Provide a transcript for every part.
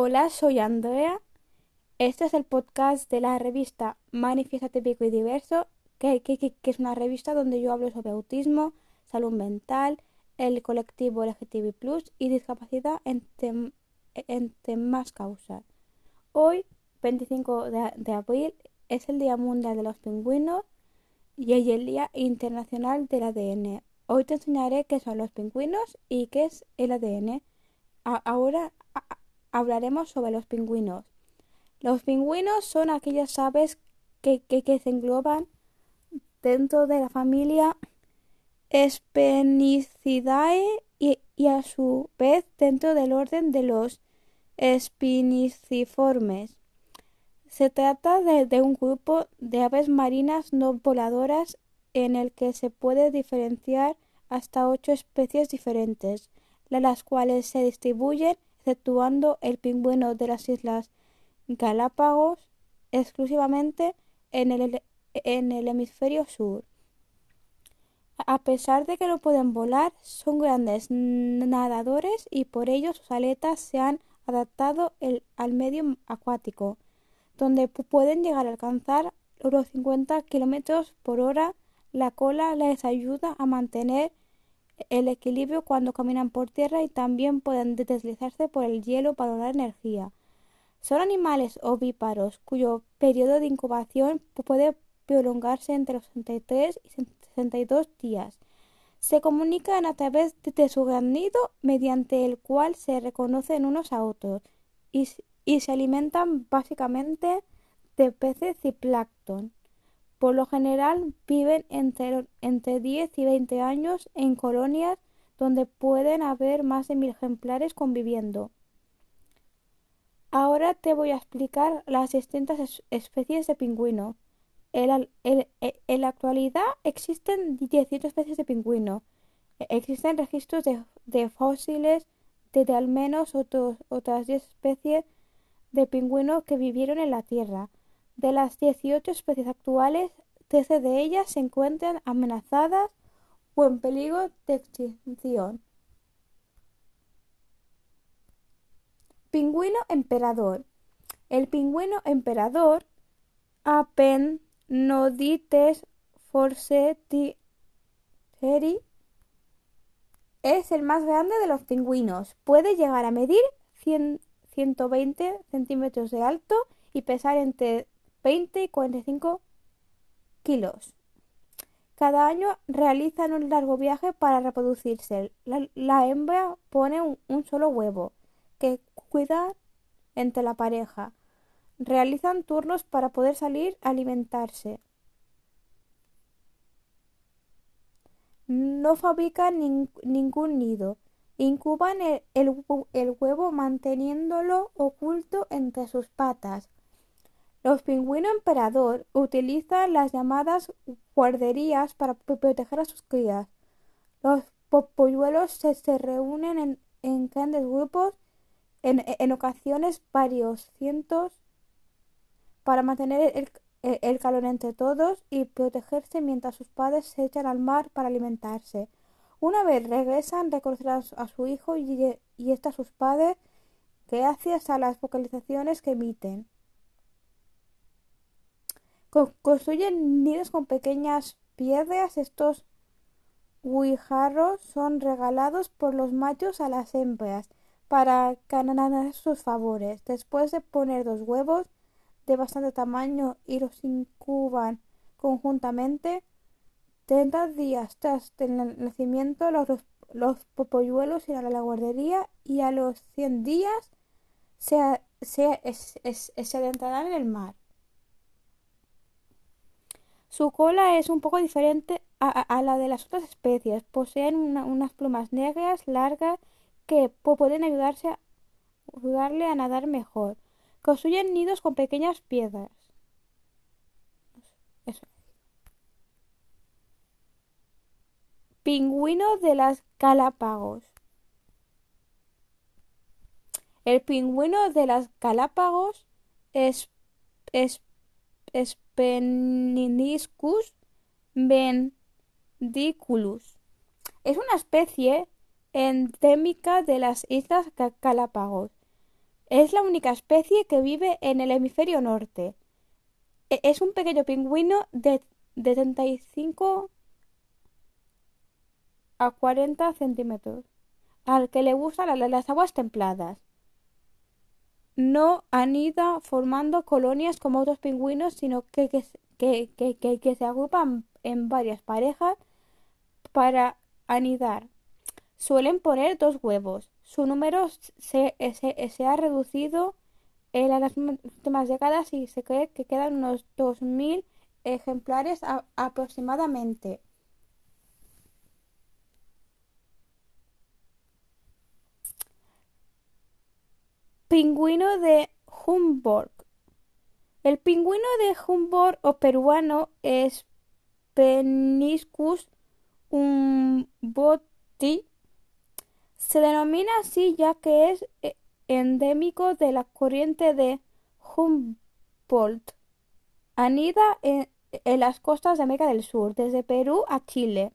Hola, soy Andrea. Este es el podcast de la revista Manifiesta Típico y Diverso, que, es una revista donde yo hablo sobre autismo, salud mental, el colectivo LGTB y discapacidad entre, más causas. Hoy, 25 de, de, abril, es el Día Mundial de los Pingüinos y el Día Internacional del ADN. Hoy te enseñaré qué son los pingüinos y qué es el ADN. ahora hablaremos sobre los pingüinos. Los pingüinos son aquellas aves que, se engloban dentro de la familia Spinicidae y, a su vez dentro del orden de los espiniciformes. Se trata de, un grupo de aves marinas no voladoras en el que se puede diferenciar hasta ocho especies diferentes, las cuales se distribuyen exceptuando el pingüino de las Islas Galápagos exclusivamente en el, en el hemisferio sur. A pesar de que no pueden volar, son grandes nadadores y por ello sus aletas se han adaptado al medio acuático, donde pueden llegar a alcanzar los 50 kilómetros por hora. La cola les ayuda a mantener el equilibrio cuando caminan por tierra y también pueden deslizarse por el hielo para dar energía. Son animales ovíparos cuyo periodo de incubación puede prolongarse entre los 63 y 62 días. Se comunican a través de su gran nido mediante el cual se reconocen unos a otros y, y se alimentan básicamente de peces y plancton. Por lo general viven entre, entre 10 y 20 años en colonias donde pueden haber más de mil ejemplares conviviendo. Ahora te voy a explicar las distintas especies de pingüino. En, la actualidad existen 18 especies de pingüino. Existen registros de, fósiles de, al menos otras 10 especies de pingüino que vivieron en la Tierra. De las 18 especies actuales, 13 de ellas se encuentran amenazadas o en peligro de extinción. Pingüino emperador. El pingüino emperador Apennodites forceteri es el más grande de los pingüinos. Puede llegar a medir 120 centímetros de alto y pesar entre 20 y 45 kilos. Cada año realizan un largo viaje para reproducirse. La, hembra pone un, solo huevo que cuida entre la pareja. Realizan turnos para poder salir a alimentarse. No fabrican ningún nido. Incuban el huevo manteniéndolo oculto entre sus patas. Los pingüinos emperador utilizan las llamadas guarderías para proteger a sus crías. Los polluelos se, reúnen en, grandes grupos, en, ocasiones varios cientos, para mantener el, calor entre todos y protegerse mientras sus padres se echan al mar para alimentarse. Una vez regresan, reconocerán a su hijo y, y a sus padres gracias a las vocalizaciones que emiten. Construyen nidos con pequeñas piedras. Estos guijarros son regalados por los machos a las hembras para ganar sus favores. Después de poner dos huevos de bastante tamaño y los incuban conjuntamente, 30 días tras el nacimiento los, los irán a la guardería y a los 100 días se, se, se adentrarán en el mar. Su cola es un poco diferente a, la de las otras especies. Poseen unas plumas negras largas que pueden ayudarse a, ayudarle a nadar mejor. Construyen nidos con pequeñas piedras. Pingüino de las Galápagos. El pingüino de las Galápagos es, es Peniscus vendiculus. Es una especie endémica de las Islas Galápagos. Es la única especie que vive en el hemisferio norte. E, es un pequeño pingüino de, de 35 a 40 centímetros, al que le gustan las aguas templadas. No anida formando colonias como otros pingüinos, sino que, que, que se agrupan en varias parejas para anidar. Suelen poner dos huevos. Su número se, se, ha reducido en las últimas décadas y se cree que quedan unos 2.000 ejemplares aproximadamente. Pingüino de Humboldt. El pingüino de Humboldt o peruano es Peniscus se denomina así ya que es eh, endémico de la corriente de Humboldt. Anida en, las costas de América del Sur, desde Perú a Chile.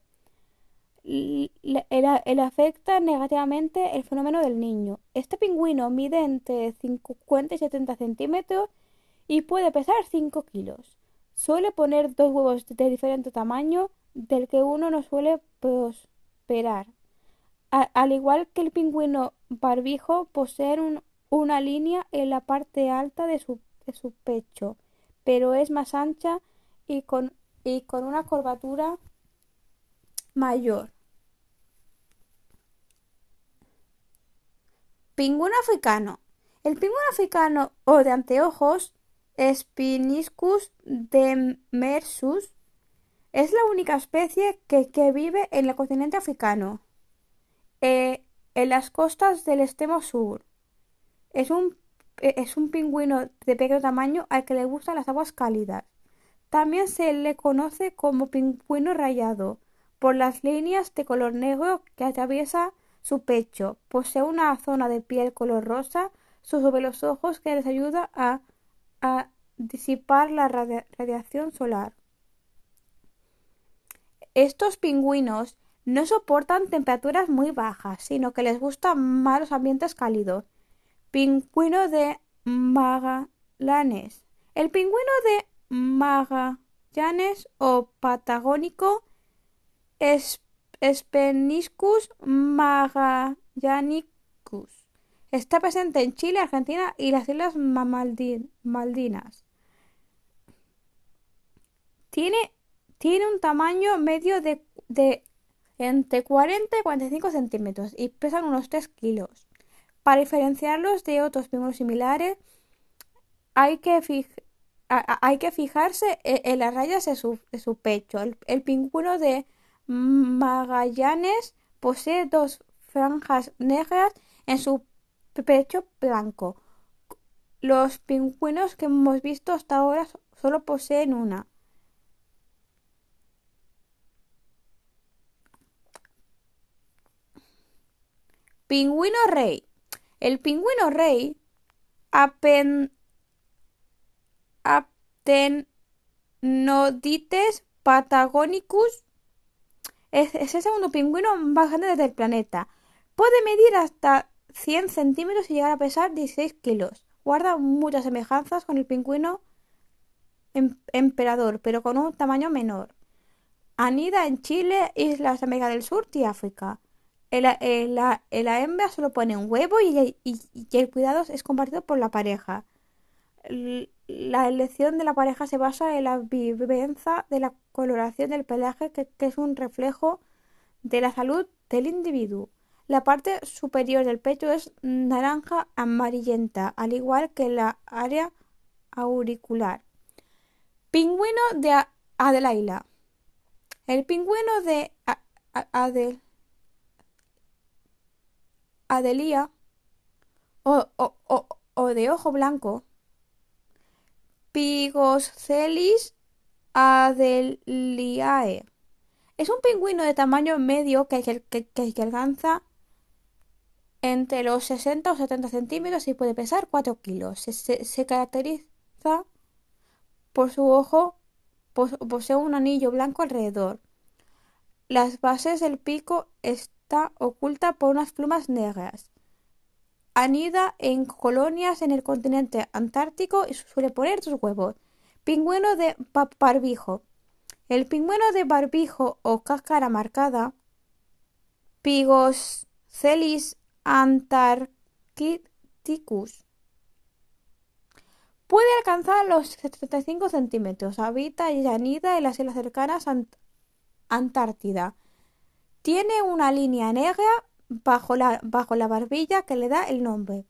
El, afecta negativamente el fenómeno del niño. Este pingüino mide entre 50 y 70 centímetros y puede pesar 5 kilos. Suele poner dos huevos de diferente tamaño del que uno no suele prosperar al igual que el pingüino barbijo, posee una línea en la parte alta de su, pecho, pero es más ancha y con, y con una curvatura mayor. Pingüino africano. El pingüino africano o de anteojos, Spiniscus demersus, es la única especie que, que vive en el continente africano. Eh, en las costas del extremo sur. Es un, eh, es un pingüino de pequeño tamaño al que le gustan las aguas cálidas. También se le conoce como pingüino rayado por las líneas de color negro que atraviesa su pecho. Posee una zona de piel color rosa sobre los ojos que les ayuda a, disipar la radiación solar. Estos pingüinos no soportan temperaturas muy bajas, sino que les gustan más los ambientes cálidos. Pingüino de Magallanes. El pingüino de Magallanes o patagónico es Speniscus magallanicus. Está presente en Chile, Argentina y las Islas Maldinas. Tiene, tiene un tamaño medio de, de entre 40 y 45 centímetros y pesan unos 3 kilos. Para diferenciarlos de otros pingüinos similares, hay que, hay que fijarse e-, en, las rayas de su, pecho. El, pingüino de Magallanes posee dos franjas negras en su pecho blanco. Los pingüinos que hemos visto hasta ahora solo poseen una. Pingüino rey. El pingüino rey Aptenodites patagonicus es, el segundo pingüino más grande del planeta. Puede medir hasta 100 centímetros y llegar a pesar 16 kilos. Guarda muchas semejanzas con el pingüino em, emperador, pero con un tamaño menor. Anida en Chile, Islas América del Sur y África. La, hembra solo pone un huevo y, el cuidado es compartido por la pareja. La elección de la pareja se basa en la vivencia de la coloración del pelaje, que, es un reflejo de la salud del individuo. La parte superior del pecho es naranja amarillenta, al igual que la área auricular. Pingüino de Adelaida. El pingüino de o, o, de ojo blanco. Pigoscelis adeliae. Es un pingüino de tamaño medio que, que, que, alcanza entre los 60 o 70 centímetros y puede pesar 4 kilos. Se, caracteriza por su ojo, posee un anillo blanco alrededor. Las bases del pico están oculta por unas plumas negras. Anida en colonias en el continente antártico y suele poner sus huevos. Pingüino de barbijo. El pingüino de barbijo o cáscara marcada, Pygoscelis antarcticus, puede alcanzar los 75 centímetros. Habita y anida en las islas cercanas a Antártida. Tiene una línea negra bajo la, bajo la barbilla que le da el nombre.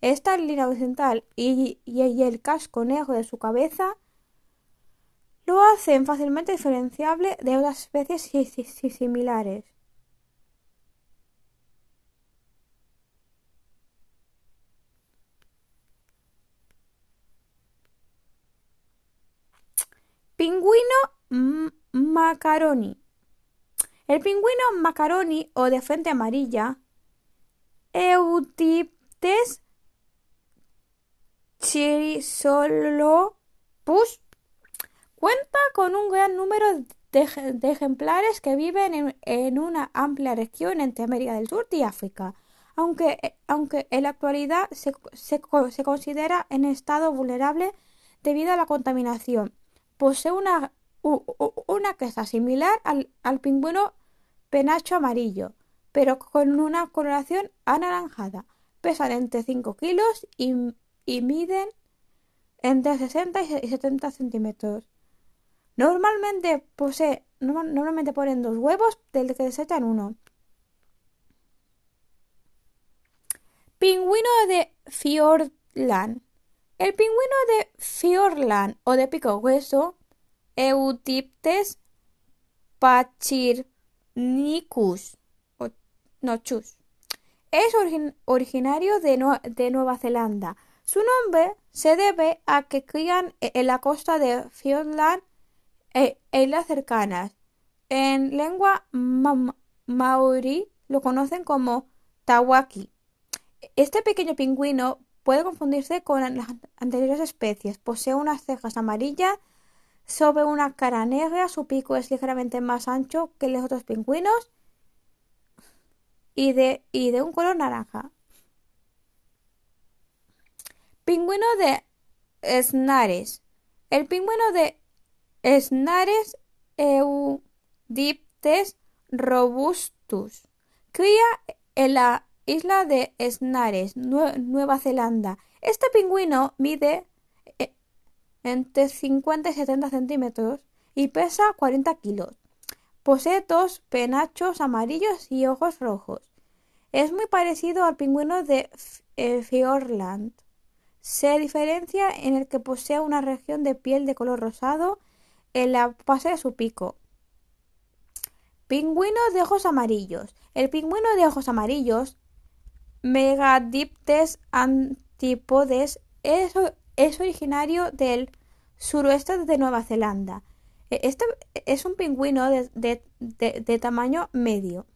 Esta línea horizontal y, el casco negro de su cabeza lo hacen fácilmente diferenciable de otras especies similares. Pingüino macaroni. El pingüino macaroni o de frente amarilla, Eutyptes chrysolopus, cuenta con un gran número de, ejemplares que viven en, una amplia región entre América del Sur y África, aunque, aunque en la actualidad se, considera en estado vulnerable debido a la contaminación. Posee una, una similar al, al pingüino penacho amarillo, pero con una coloración anaranjada. Pesan entre 5 kilos y, miden entre 60 y 70 centímetros. Normalmente posee, normalmente ponen dos huevos del que desechan uno. Pingüino de Fiordland. El pingüino de Fiordland o de pico hueso, Eutyptes pachir Nicus Nochus. Es originario de, Nueva Zelanda. Su nombre se debe a que crían e-, en la costa de Fiordland e, islas cercanas. En lengua maori lo conocen como tawaki. Este pequeño pingüino puede confundirse con las anteriores especies. Posee unas cejas amarillas sobre una cara negra, su pico es ligeramente más ancho que los otros pingüinos y de, y de un color naranja. Pingüino de Snares. El pingüino de Snares Eudiptes robustus cría en la isla de Snares, Nueva Zelanda. Este pingüino mide entre 50 y 70 centímetros y pesa 40 kilos. Posee dos penachos amarillos y ojos rojos. Es muy parecido al pingüino de eh, Fiordland. Se diferencia en el que posee una región de piel de color rosado en la base de su pico. Pingüino de ojos amarillos. El pingüino de ojos amarillos, Megadiptes antipodes, es es originario del suroeste de Nueva Zelanda. E, este es un pingüino de, tamaño medio.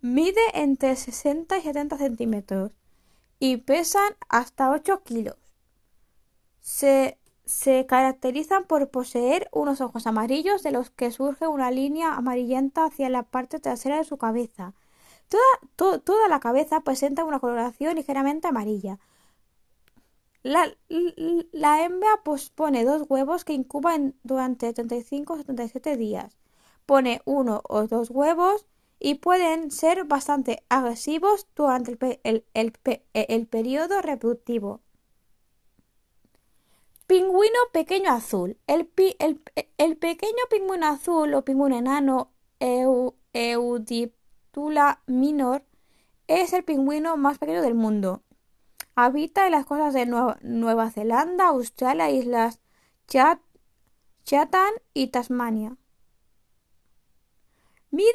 Mide entre 60 y 70 centímetros y pesan hasta 8 kilos. Se, caracterizan por poseer unos ojos amarillos de los que surge una línea amarillenta hacia la parte trasera de su cabeza. Toda, toda la cabeza presenta una coloración ligeramente amarilla, la, hembra pues, pone dos huevos que incuban durante 35 o 77 días. Pone uno o dos huevos y pueden ser bastante agresivos durante el, el, periodo reproductivo. Pingüino pequeño azul. El, pequeño pingüino azul o pingüino enano Eudiptula minor es el pingüino más pequeño del mundo. Habita en las costas de Nueva, Zelanda, Australia, Islas Chatham y Tasmania. Mide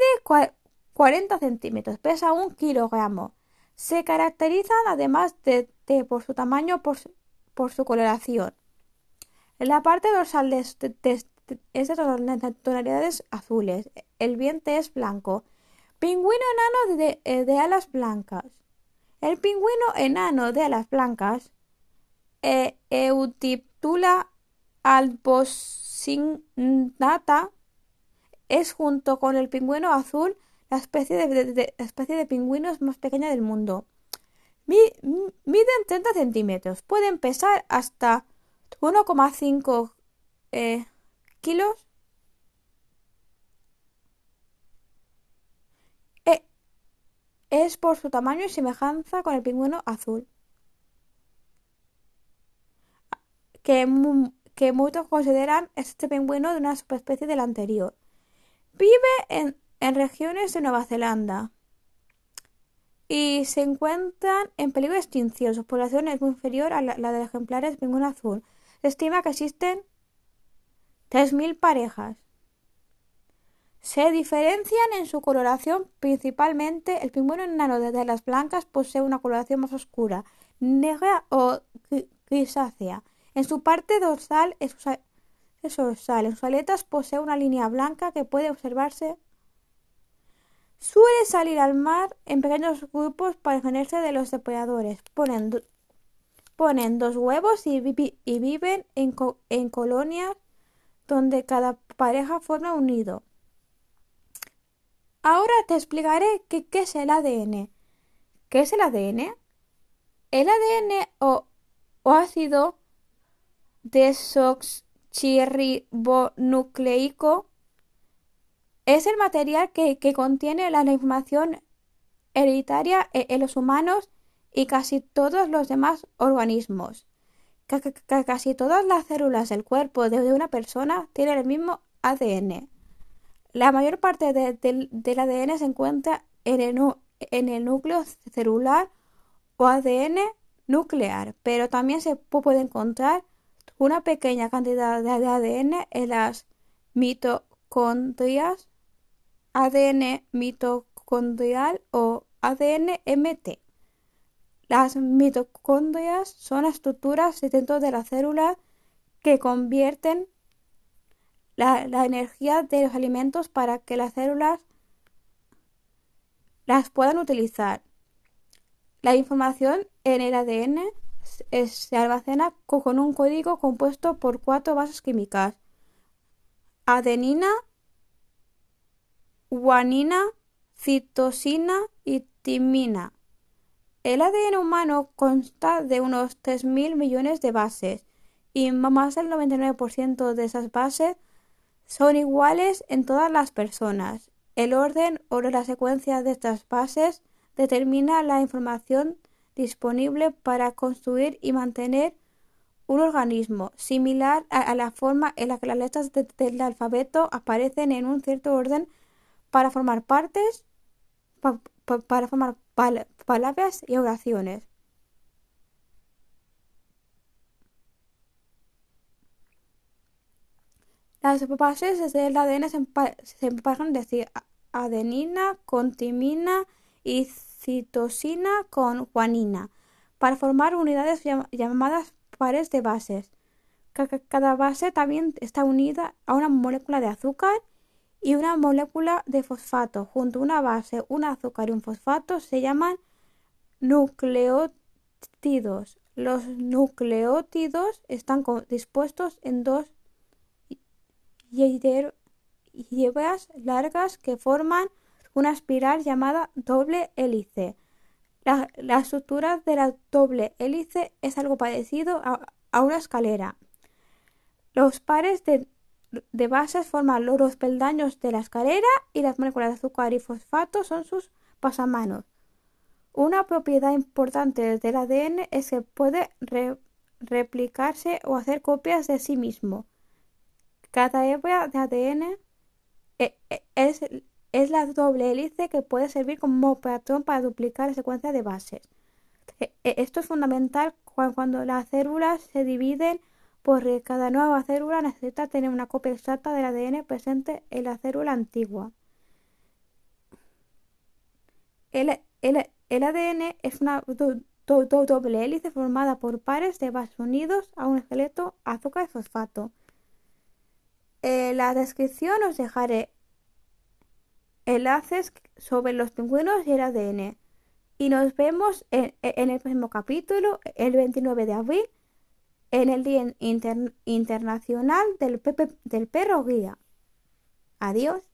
40 centímetros, pesa un kilogramo. Se caracterizan además de, por su tamaño por, por, su coloración. En la parte dorsal es de, tonalidades azules. El vientre es blanco. Pingüino enano de, de alas blancas. El pingüino enano de alas blancas, e Eutiptula es junto con el pingüino azul la especie de, especie de pingüinos más pequeña del mundo. miden 30 centímetros. Pueden pesar hasta 1,5 eh, kilos. Es por su tamaño y semejanza con el pingüino azul. Que, muchos consideran este pingüino de una subespecie del anterior. Vive en, regiones de Nueva Zelanda y se encuentran en peligro de extinción. Su población es muy inferior a la, de ejemplares pingüino azul. Se estima que existen 3.000 parejas. Se diferencian en su coloración principalmente el pingüino enano de las blancas posee una coloración más oscura, negra o grisácea. En su parte dorsal es, dorsal. En sus aletas posee una línea blanca que puede observarse Suele salir al mar en pequeños grupos para defenderse de los depredadores. Ponen, dos huevos y, viven en, en, colonias donde cada pareja forma un nido. Ahora te explicaré qué, es el ADN. ¿Qué es el ADN? El ADN o, o ácido desoxirribonucleico es el material que, contiene la, información hereditaria e, en, los humanos y casi todos los demás organismos. casi todas las células del cuerpo de, una persona tienen el mismo ADN. La mayor parte del ADN se encuentra en el, núcleo celular o ADN nuclear, pero también se puede encontrar una pequeña cantidad de ADN en las mitocondrias ADN mitocondrial o ADN-MT. Las mitocondrias son estructuras dentro de la célula que convierten la, energía de los alimentos para que las células las puedan utilizar. La información en el ADN se almacena con un código compuesto por cuatro bases químicas. Adenina, guanina, citosina y timina. El ADN humano consta de unos 3.000 millones de bases y más del 99% de esas bases son iguales en todas las personas. El orden o la secuencia de estas bases determina la información disponible para construir y mantener un organismo, similar a, la forma en la que las letras del alfabeto aparecen en un cierto orden para formar partes, para formar palabras y oraciones. Las bases del ADN se, emparejan decir adenina con timina y citosina con guanina para formar unidades llamadas pares de bases. Cada base también está unida a una molécula de azúcar y una molécula de fosfato. Junto a una base, un azúcar y un fosfato se llaman nucleótidos. Los nucleótidos están dispuestos en dos hierbas largas que forman una espiral llamada doble hélice. La, estructura de la doble hélice es algo parecido a, una escalera. Los pares de bases forman los peldaños de la escalera y las moléculas de azúcar y fosfato son sus pasamanos. Una propiedad importante del ADN es que puede replicarse o hacer copias de sí mismo. Cada hebra de ADN eh, eh, es, es, la doble hélice que puede servir como patrón para duplicar la secuencia de bases. E, e, esto es fundamental cuando las células se dividen porque cada nueva célula necesita tener una copia exacta del ADN presente en la célula antigua. El, ADN es una doble hélice formada por pares de bases unidos a un esqueleto azúcar y fosfato. En la descripción os dejaré enlaces sobre los pingüinos y el ADN. Y nos vemos en, en el próximo capítulo, el 29 de abril en el Día Internacional del, del Perro Guía. Adiós.